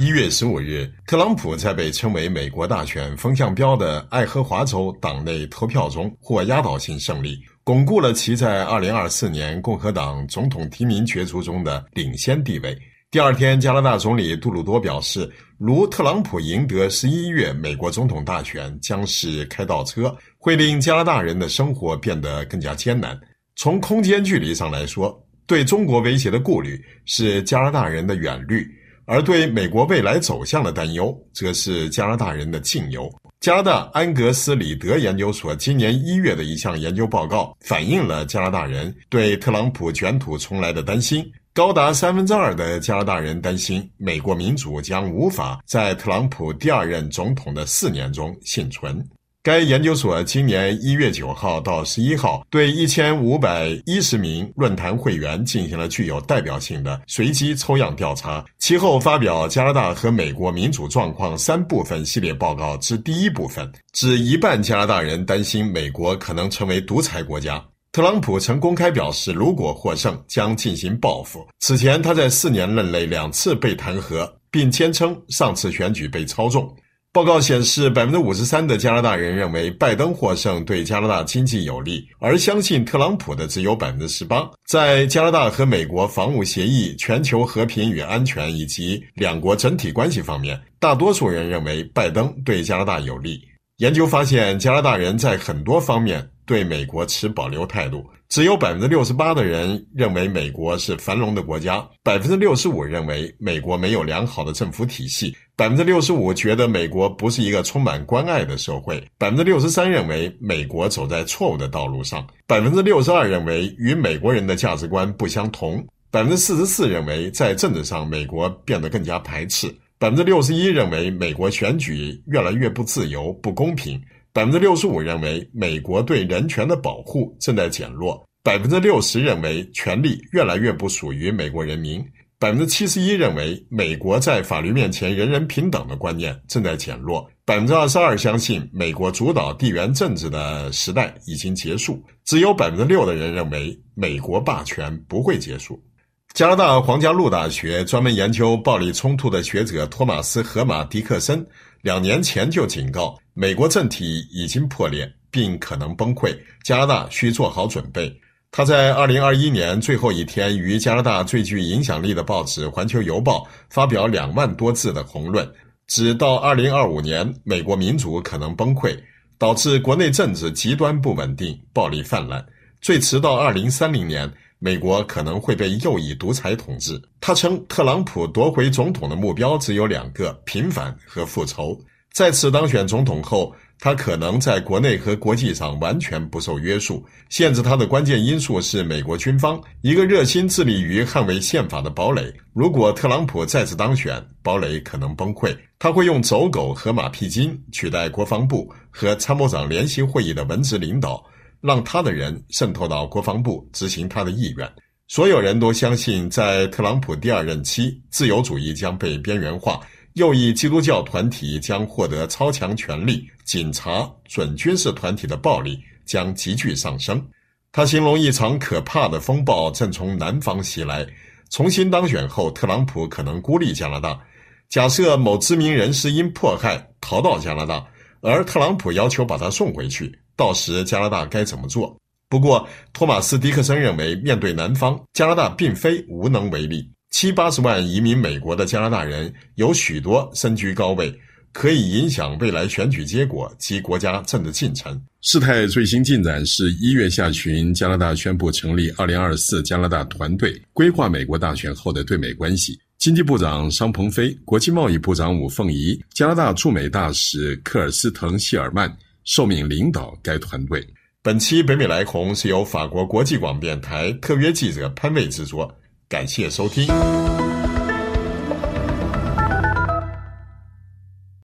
一月十五日，特朗普在被称为“美国大选风向标”的爱荷华州党内投票中获压倒性胜利，巩固了其在二零二四年共和党总统提名角逐中的领先地位。第二天，加拿大总理杜鲁多表示，如特朗普赢得十一月美国总统大选，将是开倒车，会令加拿大人的生活变得更加艰难。从空间距离上来说，对中国威胁的顾虑是加拿大人的远虑。而对美国未来走向的担忧，则是加拿大人的近忧。加拿大安格斯里德研究所今年一月的一项研究报告，反映了加拿大人对特朗普卷土重来的担心。高达三分之二的加拿大人担心，美国民主将无法在特朗普第二任总统的四年中幸存。该研究所今年一月九号到十一号对一千五百一十名论坛会员进行了具有代表性的随机抽样调查，其后发表加拿大和美国民主状况三部分系列报告之第一部分，指一半加拿大人担心美国可能成为独裁国家。特朗普曾公开表示，如果获胜将进行报复。此前他在四年任内两次被弹劾，并坚称上次选举被操纵。报告显示，百分之五十三的加拿大人认为拜登获胜对加拿大经济有利，而相信特朗普的只有百分之十八。在加拿大和美国防务协议、全球和平与安全以及两国整体关系方面，大多数人认为拜登对加拿大有利。研究发现，加拿大人在很多方面对美国持保留态度。只有百分之六十八的人认为美国是繁荣的国家，百分之六十五认为美国没有良好的政府体系，百分之六十五觉得美国不是一个充满关爱的社会，百分之六十三认为美国走在错误的道路上，百分之六十二认为与美国人的价值观不相同，百分之四十四认为在政治上美国变得更加排斥，百分之六十一认为美国选举越来越不自由、不公平。百分之六十五认为美国对人权的保护正在减弱，百分之六十认为权力越来越不属于美国人民，百分之七十一认为美国在法律面前人人平等的观念正在减弱，百分之二十二相信美国主导地缘政治的时代已经结束，只有百分之六的人认为美国霸权不会结束。加拿大皇家路大学专门研究暴力冲突的学者托马斯·荷马迪克森。两年前就警告，美国政体已经破裂，并可能崩溃，加拿大需做好准备。他在二零二一年最后一天，于加拿大最具影响力的报纸《环球邮报》发表两万多字的宏论，直到二零二五年，美国民主可能崩溃，导致国内政治极端不稳定、暴力泛滥，最迟到二零三零年。美国可能会被右翼独裁统治。他称，特朗普夺回总统的目标只有两个：平反和复仇。再次当选总统后，他可能在国内和国际上完全不受约束。限制他的关键因素是美国军方，一个热心致力于捍卫宪法的堡垒。如果特朗普再次当选，堡垒可能崩溃。他会用走狗和马屁精取代国防部和参谋长联席会议的文职领导。让他的人渗透到国防部执行他的意愿。所有人都相信，在特朗普第二任期，自由主义将被边缘化，右翼基督教团体将获得超强权力，警察、准军事团体的暴力将急剧上升。他形容一场可怕的风暴正从南方袭来。重新当选后，特朗普可能孤立加拿大。假设某知名人士因迫害逃到加拿大，而特朗普要求把他送回去。到时加拿大该怎么做？不过，托马斯·迪克森认为，面对南方，加拿大并非无能为力。七八十万移民美国的加拿大人有许多身居高位，可以影响未来选举结果及国家政治进程。事态最新进展是，一月下旬，加拿大宣布成立二零二四加拿大团队，规划美国大选后的对美关系。经济部长商鹏飞、国际贸易部长伍凤仪、加拿大驻美大使克尔斯滕希尔曼。受命领导该团队。本期北美来鸿是由法国国际广播电台特约记者潘卫制作，感谢收听。